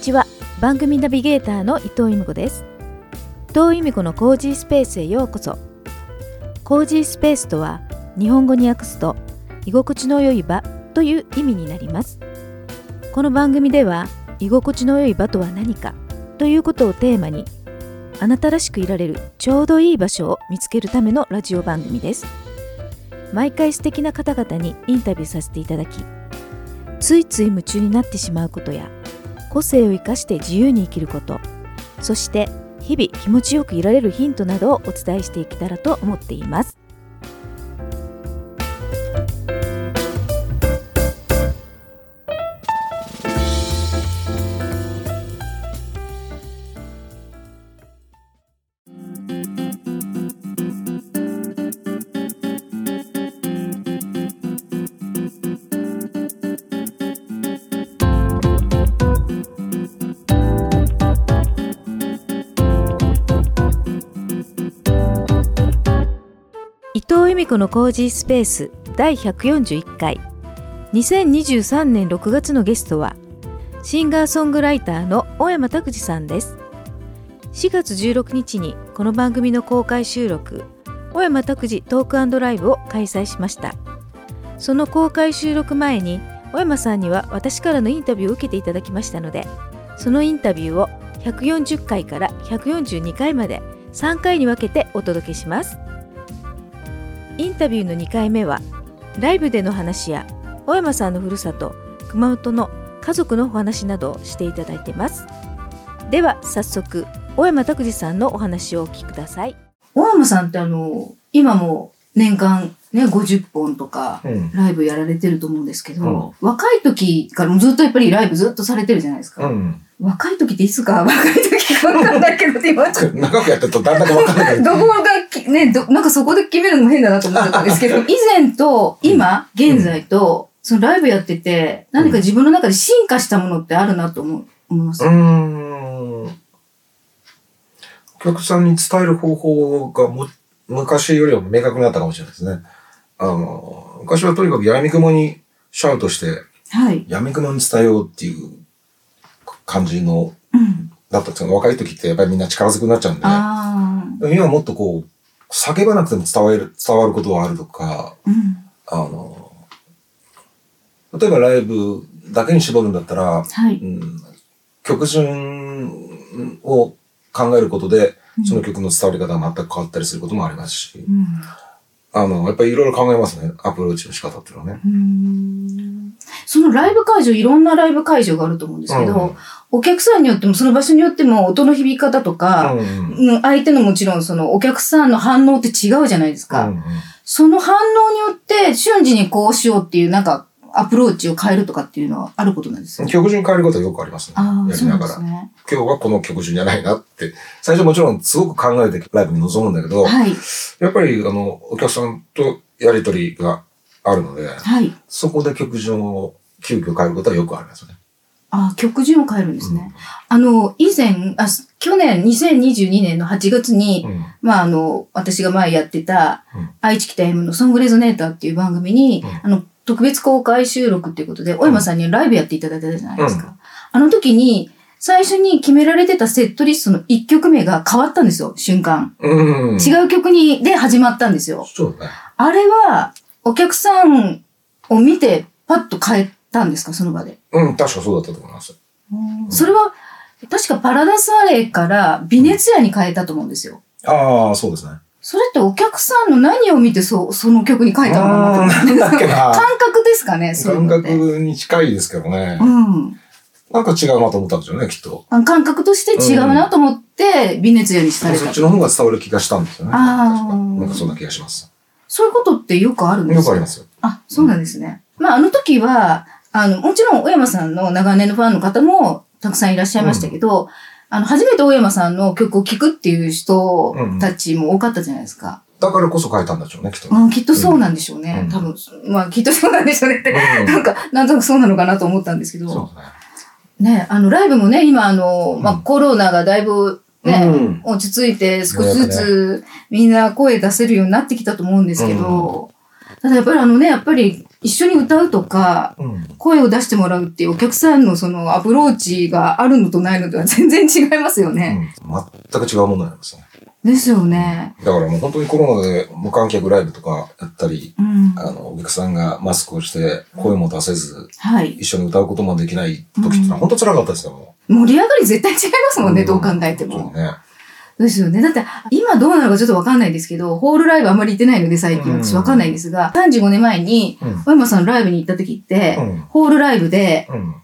ちは。番組ナビゲーターの伊藤由美子です。伊藤由美子のコージースペースへようこそ。コージースペースとは日本語に訳すと居心地の良い場という意味になります。この番組では居心地の良い場とは何かということをテーマにあなたらしくいられるちょうどいい場所を見つけるためのラジオ番組です。毎回素敵な方々にインタビューさせていただきついつい夢中になってしまうことや個性を生かして自由に生きること。そして日々気持ちよくいられるヒントなどをお伝えしていけたらと思っています。由美子のコージースペース第141回。2023年6月のゲストはシンガーソングライターの小山拓司さんです。4月16日にこの番組の公開収録小山拓司トークライブを開催しました。その公開収録前に小山さんには私からのインタビューを受けていただきましたのでそのインタビューを140回から142回まで3回に分けてお届けします。インタビューの2回目はライブでの話や小山さんのふるさと熊本の家族のお話などをしていただいてます。では早速小山拓司さんのお話をお聞きください。大山さんってあの、今も年間ね、50本とかうん。ライブやられてると思うんですけど、うん若い時からもずっとやっぱりライブずっとされてるじゃないですか。うん。若い時っていつか 若い時かわかんないけど、今ちょっ長くやってるとだんだんわかんないど。どこがき、ね、ど、なんかそこで決めるのも変だなと思ったんですけど、以前と今、現在と、そのライブやってて、何か自分の中で進化したものってあるなと思う、思います？うーん。お客さんに伝える方法がも昔よりは明確になったかもしれないですね。あの、昔はとにかく闇雲にシャウトして、はい。闇雲に伝えようっていう感じの、うん。だったんですけど、若い時ってやっぱりみんな力ずくになっちゃうんで、ああ。今はもっとこう、叫ばなくても伝わる、伝わることがあるとか、うん。あの、例えばライブだけに絞るんだったら、はい。うん、曲順を考えることで、その曲の伝わり方が全く変わったりすることもありますし、うん。あの、やっぱりいろいろ考えますね。アプローチの仕方っていうのはね。そのライブ会場、いろんなライブ会場があると思うんですけど、うんお客さんによっても、その場所によっても、音の響き方とか、うんうん相手のもちろん、そのお客さんの反応って違うじゃないですか。うんその反応によって、瞬時にこうしようっていう、なんか、アプローチを変えるとかっていうのはあることなんですよ。うん曲順変えることはよくありますね。やりながら。ね。今日はこの曲順じゃないなって。最初もちろんすごく考えてライブに臨むんだけど、はい。やっぱりあの、お客さんとやりとりがあるので、はい。そこで曲順を急遽変えることはよくありますね。あ曲順を変えるんですね。あの、以前、あ、去年、2022年の8月に、うんまあ、あの、私が前やってたうん、愛知北 M のソングレゾネーターっていう番組に、うんあの、特別公開収録っていうことで、小山さんにライブやっていただいたじゃないですか。うあの時に、最初に決められてたセットリストの1曲目が変わったんですよ、瞬間。うん。違う曲に、で始まったんですよ。そうだね。あれは、お客さんを見て、パッと変えたんですか、その場で。うん、確かそうだったと思います。それは、確かパラダイスアレイからビネツィアに変えたと思うんですよ。ああ、そうですね。それってお客さんの何を見てそその曲に書いたのかなってあーなんだっけな 感覚ですかね、そういう感。覚に近いですけどね。うん。なんか違うなと思ったんですよね、きっと。あ感覚として違うなと思って、ビネツィアにされた。そっちの方が伝わる気がしたんですよね。あー確かなんかそんな気がします。そういうことってよくあるんですか？よくありますよ。あ、そうなんですね。まあ、あの時は、あの、もちろん、小山さんの長年のファンの方もたくさんいらっしゃいましたけど、あの、初めて大山さんの曲を聴くっていう人たちも多かったじゃないですか。だからこそ変えたんでしょうね、きっと。うん、きっとそうなんでしょうね。うん。多分、まあ、きっとそうなんでしょうね。って、うん。なんか、なんとなくそうなのかなと思ったんですけど、そうですね。ね、あの、ライブもね、今、あの、まあ、うんコロナがだいぶね、うん。落ち着いて少しずつみんな声出せるようになってきたと思うんですけど、ただやっぱりあのね、やっぱり一緒に歌うとか、うん。声を出してもらうっていうお客さんのそのアプローチがあるのとないのとは 全然違いますよね。うん、全く違うものになりますね。ですよね。だからもう本当にコロナで無観客ライブとかやったり、うん。あの、お客さんがマスクをして声も出せず、はい。一緒に歌うこともできない時ってのは本当辛かったですよ、も盛り上がり絶対違いますう。もんね、んどう考えても。そうね。ですよね。だって、今どうなのかちょっとわかんないですけど、ホールライブあんまり行ってないので最近うん私わかんないんですが、35年前に、うん。小山さんのライブに行った時って、うん。ホールライブで、うん。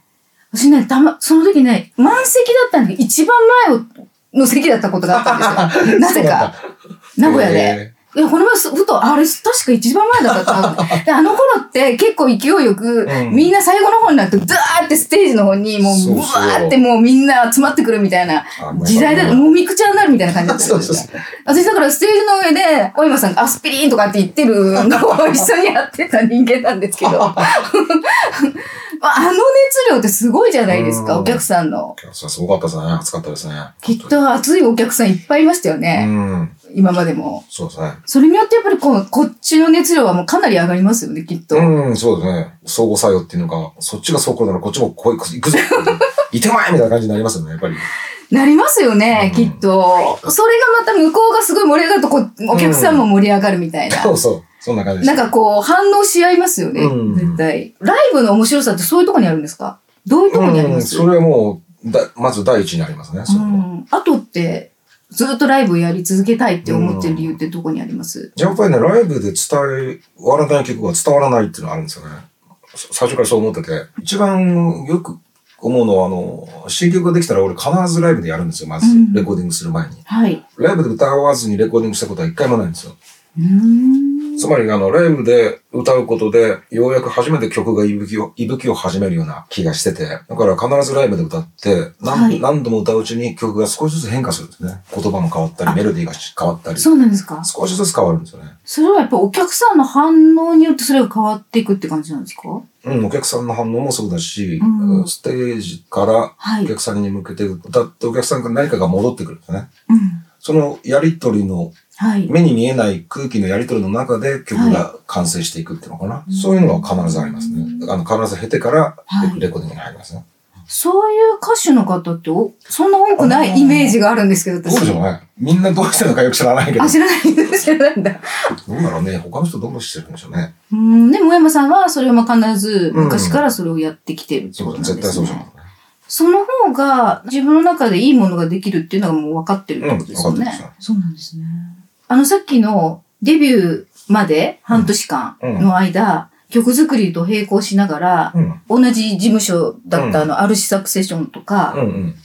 私ね、たま、その時ね、満席だったんだけど、一番前をの席だったことがあったんですよ。なぜか。名古屋で。へいや、この前す、ふと、あれ、確か一番前だったな で、あの頃って結構勢いよく、うんみんな最後の方になると、ザーってステージの方に、もう、そううわそうーってもうみんな集まってくるみたいな時代だ、もみくちゃになるみたいな感じだったんそうですよそうそう。私だからステージの上で、小山さんがアスピリンとかって言ってるのを一緒にやってた人間なんですけど、あの熱量ってすごいじゃないですか、うんお客さんの。そうすごかったですね。暑かったですね。きっと熱いお客さんいっぱいいましたようね、ん。今までも。そうですね。それによってやっぱりこう、こっちの熱量はもうかなり上がりますよね、きっと。うん、そうですね。相互作用っていうのが、そっちがそうこうならこっちもこう行くぞ いてまいみたいな感じになりますよね、やっぱり。なりますよね、うんきっと。それがまた向こうがすごい盛り上がるとこう、お客さんも盛り上がるみたいな。そうそう。そんな感じです。なんかこう、反応し合いますよね、うん絶対。ライブの面白さってそういうとこにあるんですか？どういうとこにありうん、ますそれはもう、だまず第一にありますね、それは。うん。あとって、ずっとライブやり続けたいって思ってる理由ってどこにあります？やっぱりね、ライブで伝えわらない曲が伝わらないっていうのがあるんですよね。そ最初からそう思ってて。一番よく思うのは、あの、新曲ができたら俺必ずライブでやるんですよ、まずうん。レコーディングする前に。はい。ライブで歌わずにレコーディングしたことは一回もないんですよ。うーん。つまり、あの、ライブで歌うことで、ようやく初めて曲が息吹を、息吹を始めるような気がしてて、だから必ずライブで歌って、何,、はい何度も歌ううちに曲が少しずつ変化するんですね。言葉も変わったり、メロディーが変わったり、そうなんですか？少しずつ変わるんですよね。それはやっぱお客さんの反応によってそれが変わっていくって感じなんですか？うん、お客さんの反応もそうだし、うんステージからはい。お客さんに向けて歌ってお客さんから何かが戻ってくるんですね。うん。そのやりとりの、はい。目に見えない空気のやりとりの中で曲が完成していくっていうのかな？うんそういうのは必ずありますね。あの、必ず経てからはいレコーディングに入りますね。そういう歌手の方っておそんな多くないイメージがあるんですけど、私。どうでしょうね。みんなどうしてるのかよく知らないけど。あ、知らない。知らないんだ。どうだろうね。他の人どうしてるんでしょうね。うん。でも、小山さんはそれをまあ必ず昔からそれをやってきてるってそうことなんですね。絶対そうじゃん。その方が自分の中でいいものができるっていうのがもう分かってるってことですよね。うん分かってますそうなんですね。あのさっきのデビューまで半年間の間、曲作りと並行しながら、うん。同じ事務所だったあの、アルシサクセションとか。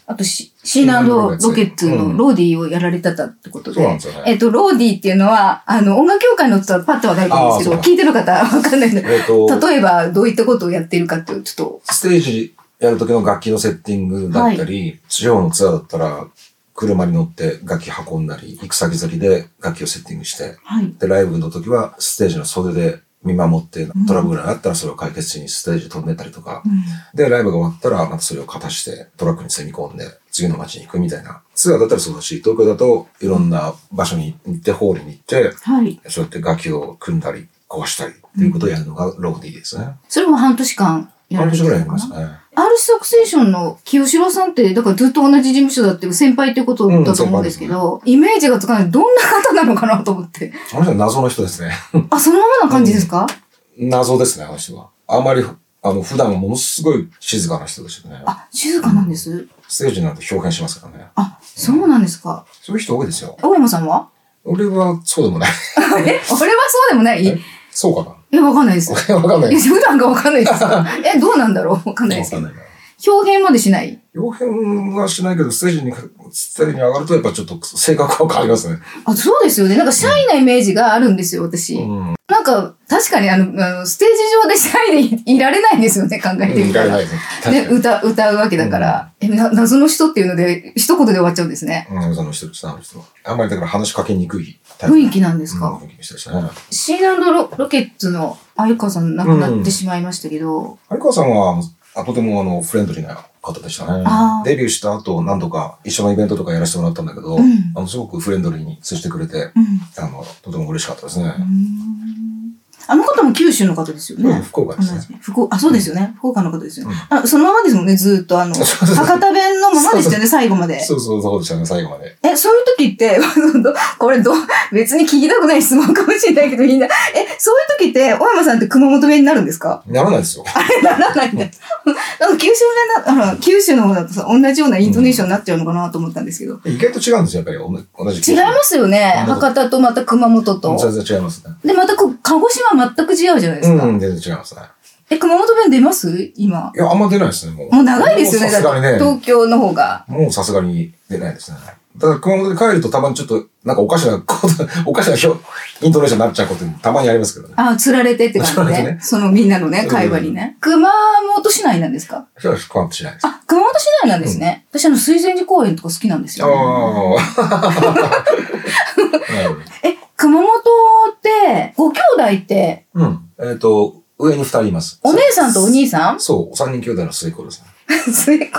あとシシーナロケッツ。のローディーをやられてたってことで。えっと、ローディーっていうのは、あの、音楽協会の人はパッとわかると思うんですけど、聞いてる方はわかんないんで、えっと、例えばどういったことをやっているかっていうと、ちょっステージやる時の楽器のセッティングだったり、地方のツアーだったら、車に乗って楽器運んだり、行く先々で楽器をセッティングして、と、はい。で、ライブの時はステージの袖で見守ってんトラブルがあったらそれを解決しにステージ飛んでったりとか、うんで、ライブが終わったらまたそれを片してトラックに積み込んで次の街に行くみたいな。ツアーだったらそうだし、東京だといろんな場所に行って、ホールに行って、はい。そうやって楽器を組んだり壊したりっていうことをやるのがローディーですね。それも半年間やら半れて年ぐらいやりますね。R サクセーションの清志郎さんって、だからずっと同じ事務所だっていう先輩ってことだと思うんですけど、イメージがつかない。どんな方なのかなと思って。あの人は謎の人ですね。あ、そのままな感じですか、謎ですね、あの人は。あまり、あの、普段はものすごい静かな人ですよね。あ、静かなんです？ステージになると表現しますからね。あ、そうなんですか。そういう人多いですよ。青山さんは？俺はそうでもない。え、俺はそうでもない？えそうかな？え、わかんないです。わかんないえ。普段がわかんないです。え、どうなんだろう？わかんないですけど。わかんないな。表現までしない？表現はしないけど、ステージに、ステージに上がるとやっぱちょっと性格は変わりますね。あ、そうですよね。なんかシャイなイメージがあるんですよ、私。うん。なんか、確かにあの、あのステージ上でシャイでいいられないんですよね、考えてみたら。いられないですね。確ね。歌、歌うわけだから。え、な、謎の人っていうので、一言で終わっちゃうんですね。うん、その人ですね、あの人は。あんまりだから話しかけにくい。雰囲気なんですか、うん雰囲気でしたね。シーランドロロケッツの相川さん亡くなってしまいましたけど、有川さんは、あとてもあの、フレンドリーな方でしたね。デビューした後、何度か一緒のイベントとかやらせてもらったんだけど、うんあの、すごくフレンドリーに接してくれて、うん。あの、とても嬉しかったですね。あの方も九州の方ですようんね。福岡ですね。福あ、そうですよね。福岡の方ですよね。うんあそのままですもんね、ずーっとあの、博多弁のままですよね、最後まで。そうそう、そうでしたね、最後まで。え、そういう時って、どこれど、別に聞きたくない質問かもしれないけどみんな、え、そういう時って、小山さんって熊本弁になるんですか？ならないですよ。ならないんだ。なんか九州弁だ、あの、九州の方だとさ、同じようなイントネーションになっちゃうのかなと思ったんですけど。意外と違うんですよ、やっぱり。同じ。違いますよね。うん博多とまた熊本と。全然違いますね。で、またこう、鹿児島全く違うじゃないですか。うん、全然違いますね。え、熊本弁出ます？今。いや、あんま出ないですね、もう。もう長いですよね、もうさすがにね。東京の方が。もうさすがに出ないですね。ただ、熊本で帰るとたまにちょっと、なんかおかしなこと、おかしな表、イントネーションになっちゃうことたまにありますけどね。あ、釣られてって感じね。釣られてねそのみんなのね、うん会話にね。熊本市内なんですか？それは変わってしないです。あ、熊本市内なんですね。私あの、水前寺公園とか好きなんですよ、ね。ああ。え、熊本って、ご兄弟って、うん。えっと、上に二人います。お姉さんとお兄さん？そう、三人兄弟の末っ子ですね。末っ子、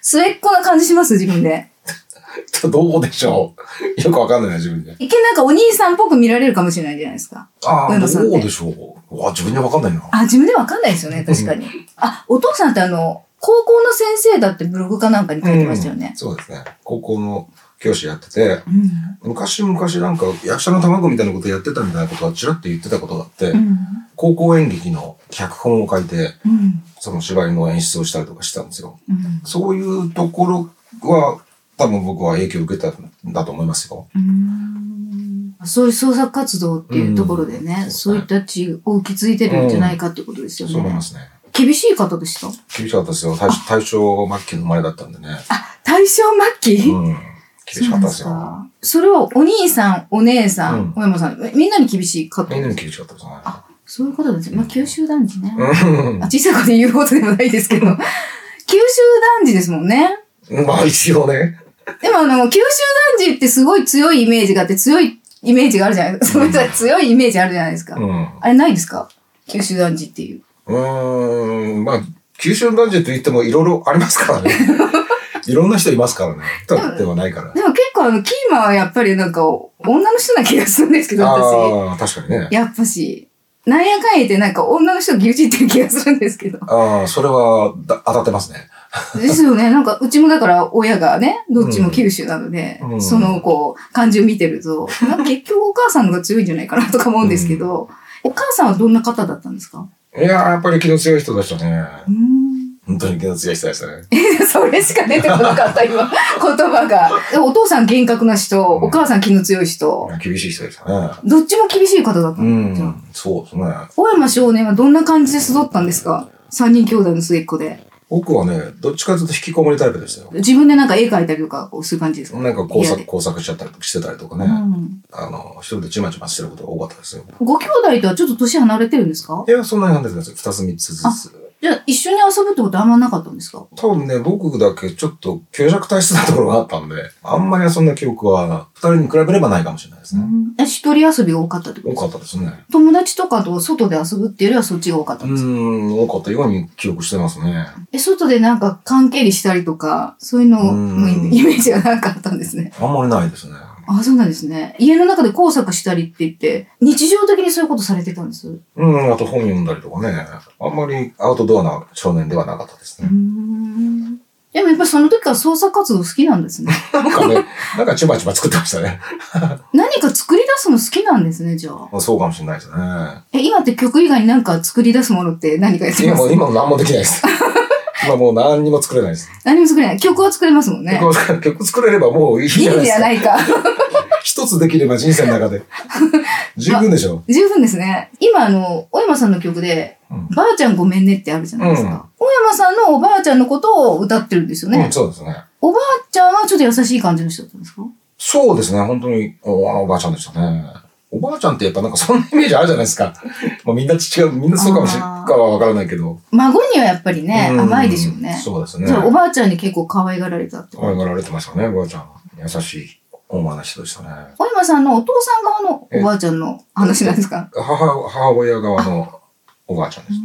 末っ子な感じします？自分で。どうでしょうよくわかんないな、自分で。一見なんかお兄さんっぽく見られるかもしれないじゃないですか。ああ、どうでしょうわ、自分でわかんないな。あ、自分でわかんないですよね、確かに。あ、お父さんってあの、高校の先生だってブログかなんかに書いてましたよね。そうですね。高校の教師やってて、うん。昔々なんか役者の卵みたいなことやってたみたいなことはちらっと言ってたことがあって、うん。高校演劇の脚本を書いて、うん。その芝居の演出をしたりとかしたんですよ。うん。そういうところは、多分僕は影響を受けたんだと思いますよ。うんそういう創作活動っていうところでね、うんそういった地を受け継いでるんじゃないかってことですよねそう思いま。すね。厳しい方でした？厳しかったですよ。大大正末期の生まれだったんでね。あ、大正末期、うん。厳しかったですよ。それはお兄さん、お姉さん、うんお山さん、みんなに厳しい方？みんなに厳しかったですね。そういうことですね。まあ、九州男児ね。うんあ小さいことで言うことでもないですけど、九州男児ですもんね。まあ一応ね。でもあの、九州男児ってすごい強いイメージがあって、強いイメージがあるじゃないですか。うんそ強いイメージあるじゃないですか。うん。あれないですか？九州男児っていう。うーん、まあ、九州男児と言ってもいろいろありますからね。いろんな人いますからね。ただではないから。でも結構あの、キーマンはやっぱりなんか、女の人な気がするんですけど、私。ああ、確かにね。やっぱし。なんやかんや言ってなんか女の人牛耳ってる気がするんですけど。ああ、それはだ当たってますね。ですよね。なんか、うちもだから親がね、どっちも九州なので、うんその、こう、感じを見てると、なんか結局お母さんが強いんじゃないかなとか思うんですけど、お母さんはどんな方だったんですか？いやー、やっぱり気の強い人でしたね。うーん。本当に気の強い人でしたね。それしか出てこなかった、今、言葉が。でお父さん厳格な人、お母さん気の強い人、厳しい人でしたね。どっちも厳しい方だったうん、そうですね。小山少年はどんな感じで育ったんですか？三人兄弟の末っ子で。僕はね、どっちかというと引きこもりタイプでしたよ。自分でなんか絵描いたりとか、こうする感じですか？なんか工作、工作しちゃったりしてたりとかね。うんあの、一人でちまちましてることが多かったですよ。ご兄弟とはちょっと年離れてるんですか？いや、そんなになんですね。二つ三つずつ。じゃあ一緒に遊ぶってことあんまなかったんですか？多分ね、僕だけちょっと強弱体質なところがあったんで、あんまりそんな記憶は、二人に比べればないかもしれないですね。え一人遊びが多かったってこと多かったですね。友達とかと外で遊ぶっていうよりはそっちが多かったうんですか？ーん、多かったように記憶してますね。え、外でなんか関係りしたりとか、そういうののイメージがなかったんですね。あんまりないですね。あ、そうなんですね。家の中で工作したりって言って、日常的にそういうことされてたんです？ううん、あと本読んだりとかね。あんまりアウトドアな少年ではなかったですーね。ん。でもやっぱりその時から創作活動好きなんですね。なんかね、なんかちまちま作ってましたね。何か作り出すの好きなんですね、じゃあ。そうかもしれないですね。え、今って曲以外になんか作り出すものって何かやってます？今今も何もできないです。今もう何にも作れないです。何も作れない。曲は作れますもんね。曲を作れれればもういいじゃないですか。じゃないか。一つできれば人生の中で。十分でしょ？十分ですね。今あの、小山さんの曲で、うんばあちゃんごめんねってあるじゃないですか。うん小山さんのおばあちゃんのことを歌ってるんですよね。うん、そうですね。おばあちゃんはちょっと優しい感じの人だったんですか？そうですね。本当におおばあちゃんでしたね。おばあちゃんってやっぱなんかそんなイメージあるじゃないですか。まあみんな違う、みんなそうかもしれあーかはわからないけど。孫にはやっぱりね、うん甘いでしょうね。そうですね。じゃあおばあちゃんに結構可愛がられたって。可愛がられてましたね、おばあちゃん。優しい、温和な人でしたね。小山さんのお父さん側のおばあちゃんの話なんですか？母、母親側のおばあちゃんです。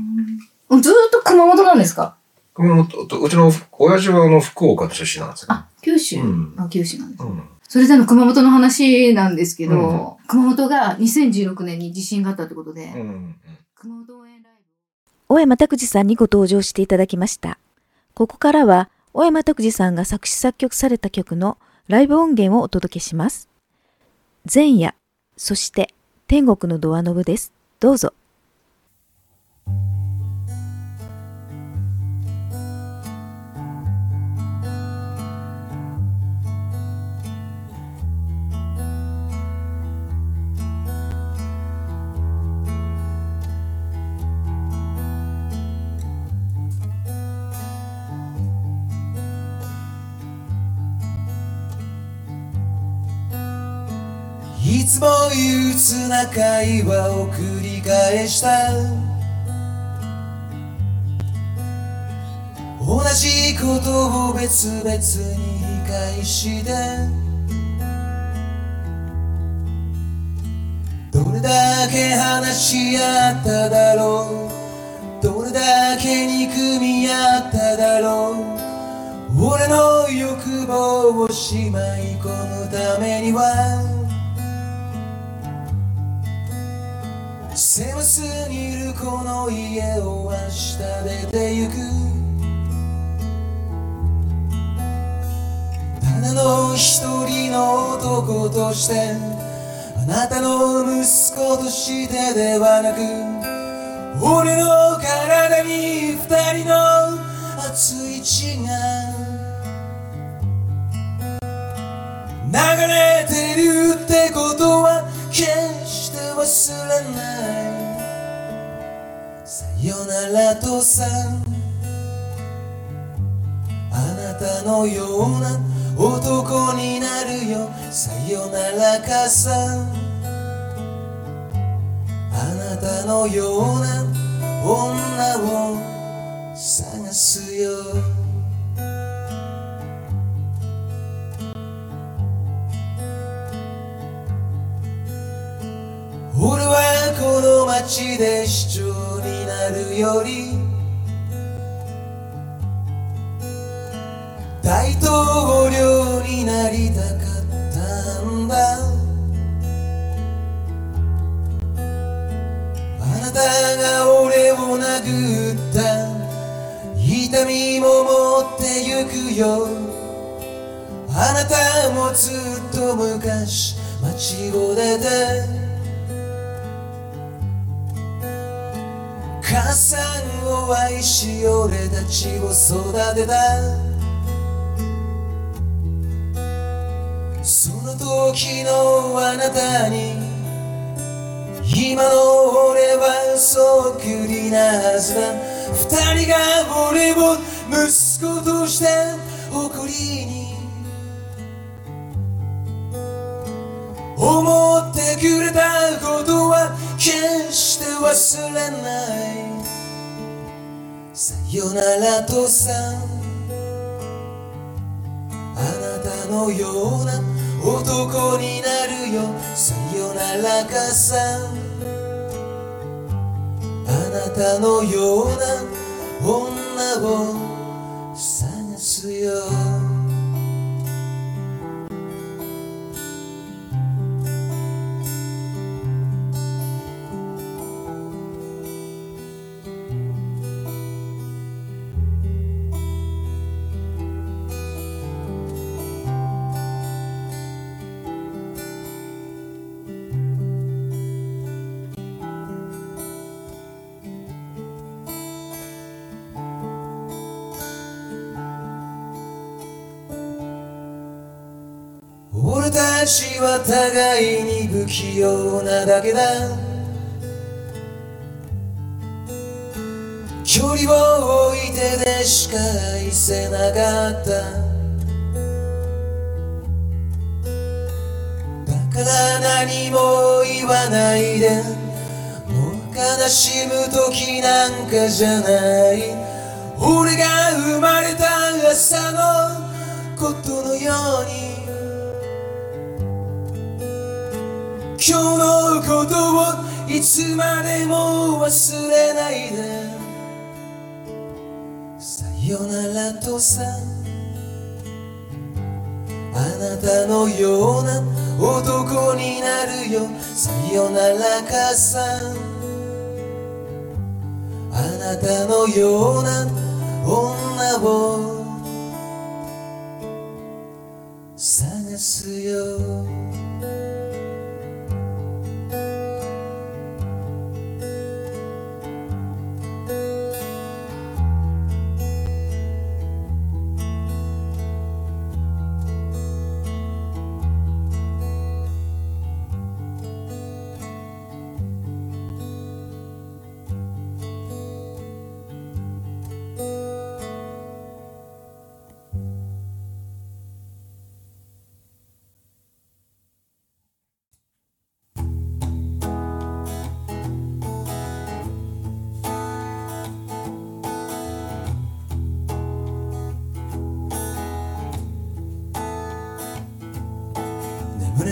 ずーっと熊本なんですか？熊本とうちの親父はあの福岡の出身なんですよ。あ、九州、うんあ、九州なんです、うん。それでの熊本の話なんですけど、うん、熊本が2016年に地震があったってことで、うん、熊本応援ライブ。大山拓司さんにご登場していただきました。ここからは、大山拓司さんが作詞作曲された曲のライブ音源をお届けします。前夜、そして天国のドアノブです。どうぞ。いつも憂鬱な会話を繰り返した。同じことを別々に理解して。どれだけ話し合っただろう。どれだけ憎み合っただろう。俺の欲望をしまい込むためには狭すぎるこの家を明日出てゆく。ただの一人の男としてあなたの息子としてではなく俺の体に二人の熱い血が流れてるってことは決して忘れない。ならとさあなたのような男になるよ。さよならかさあなたのような女を探すよ。俺はこの街で市長になるより大統領になりたかったんだ。あなたが俺を殴った痛みも持ってゆくよ。あなたもずっと昔街を出て母さんを愛し俺たちを育てた。その時のあなたに今の俺はそっくりなはずだ。二人が俺を息子として誇りに思ってくれたことは決して忘れない。さよならとさあなたのような男になるよ。さよならかさあなたのような女を私は互いに不器用なだけだ。距離を置いてでしか愛せなかった。だから何も言わないで。もう悲しむ時なんかじゃない。俺が生まれた朝のことのように今日のことをいつまでも忘れないで。さよならとさ。あなたのような男になるよ。さよなら母さ。んあなたのような女を。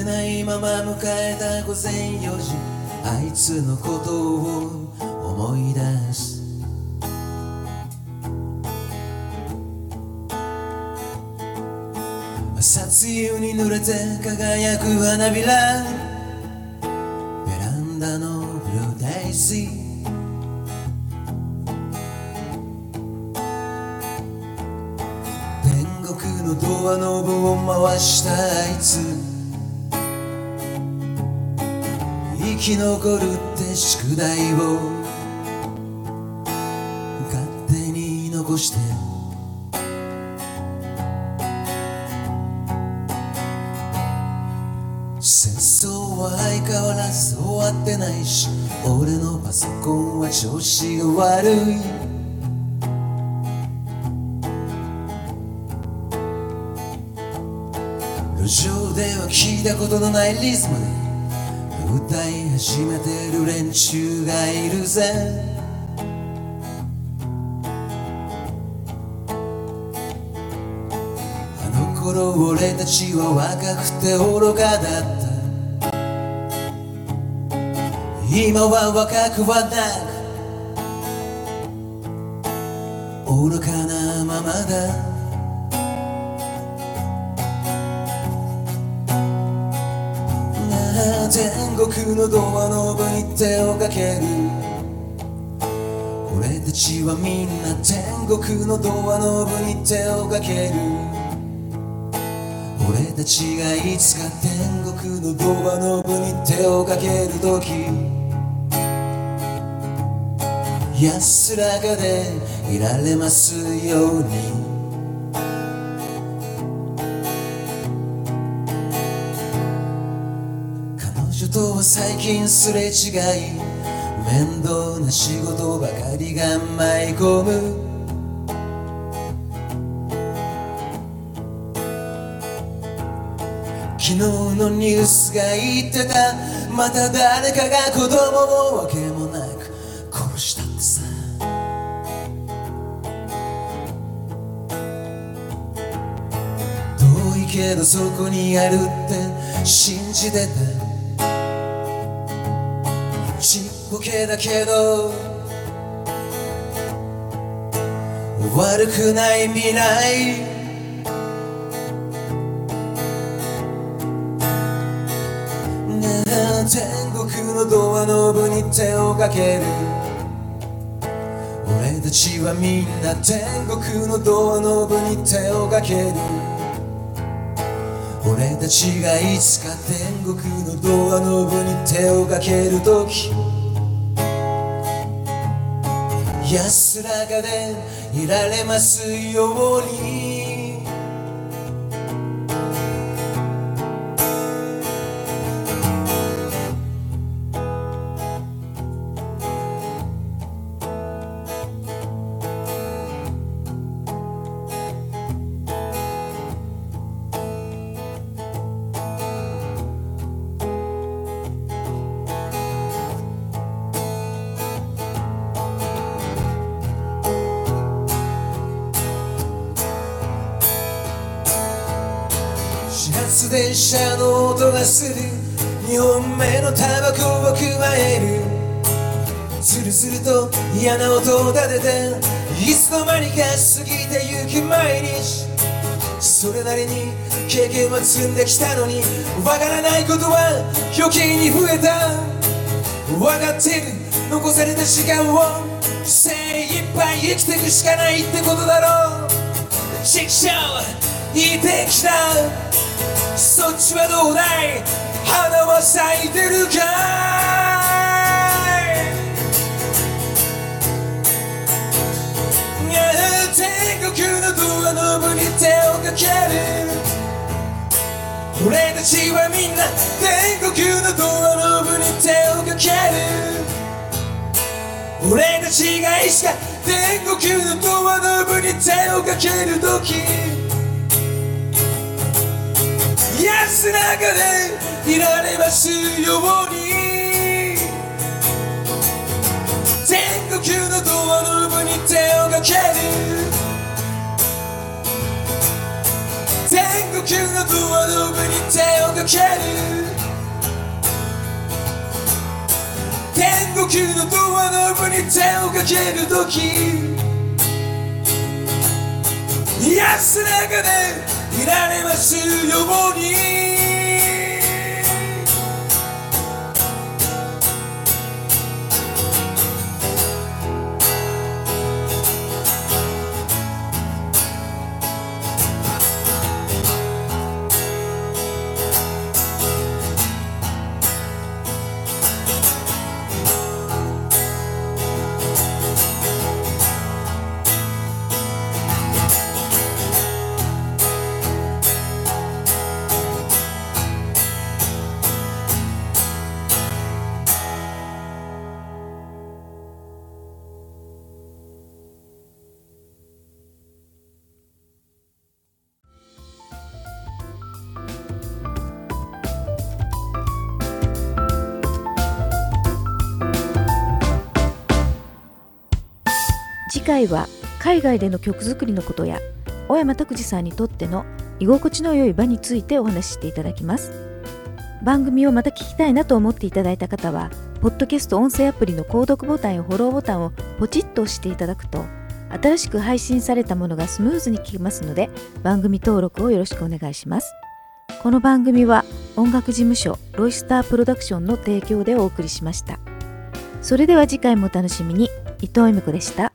ないまま迎えた午前4時。あいつのことを思い出す。朝露に濡れて輝く花びら。ベランダのブルーデイジー天国のドアノブを回したあいつ。き残るって宿題を勝手に残して。戦争は相変わらず終わってないし俺のパソコンは調子が悪い。路上では聞いたことのないリズムで歌い始めてる連中がいるぜ。あの頃俺たちは若くて愚かだった。今は若くはなく愚かなままだ。天国のドアノブに手をかける。俺たちはみんな天国のドアノブに手をかける。俺たちがいつか天国のドアノブに手をかけるとき安らかでいられますように。最近すれ違い面倒な仕事ばかりが舞い込む。昨日のニュースが言ってたまた誰かが子供をわけもなく殺したってさ遠いけどそこにあるって信じてた。けだけど悪くない未来。ねえ天国のドアノブに手をかける。俺たちはみんな天国のドアノブに手をかける。俺たちがいつか天国のドアノブに手をかけると安らかでいられますように。電車の音がする。2本目のタバコをくわえる。スルスルと嫌な音を立てていつの間にか過ぎてゆく毎日。それなりに経験は積んできたのにわからないことは余計に増えた。分かってる。残された時間を精一杯生きていくしかないってことだろう。チクショー言ってきた。そっちはどうだい？花は咲いてるかい？天国のドアノブに手をかける。俺たちはみんな天国のドアノブに手をかける。俺たちがいつか天国のドアノブに手をかけるとき安らかでいられますように。天国のドアノブに手をかける。天国のドアノブに手をかける。天国のドアノブに手をかけるとき安らかでいられます次回は海外での曲作りのことや小山拓司さんにとっての居心地の良い場についてお話ししていただきます。番組をまた聞きたいなと思っていただいた方はポッドキャスト音声アプリの購読ボタンやフォローボタンをポチッと押していただくと新しく配信されたものがスムーズに聞けますので番組登録をよろしくお願いします。この番組は音楽事務所ロイスタープロダクションの提供でお送りしました。それでは次回もお楽しみに。伊藤恵美子でした。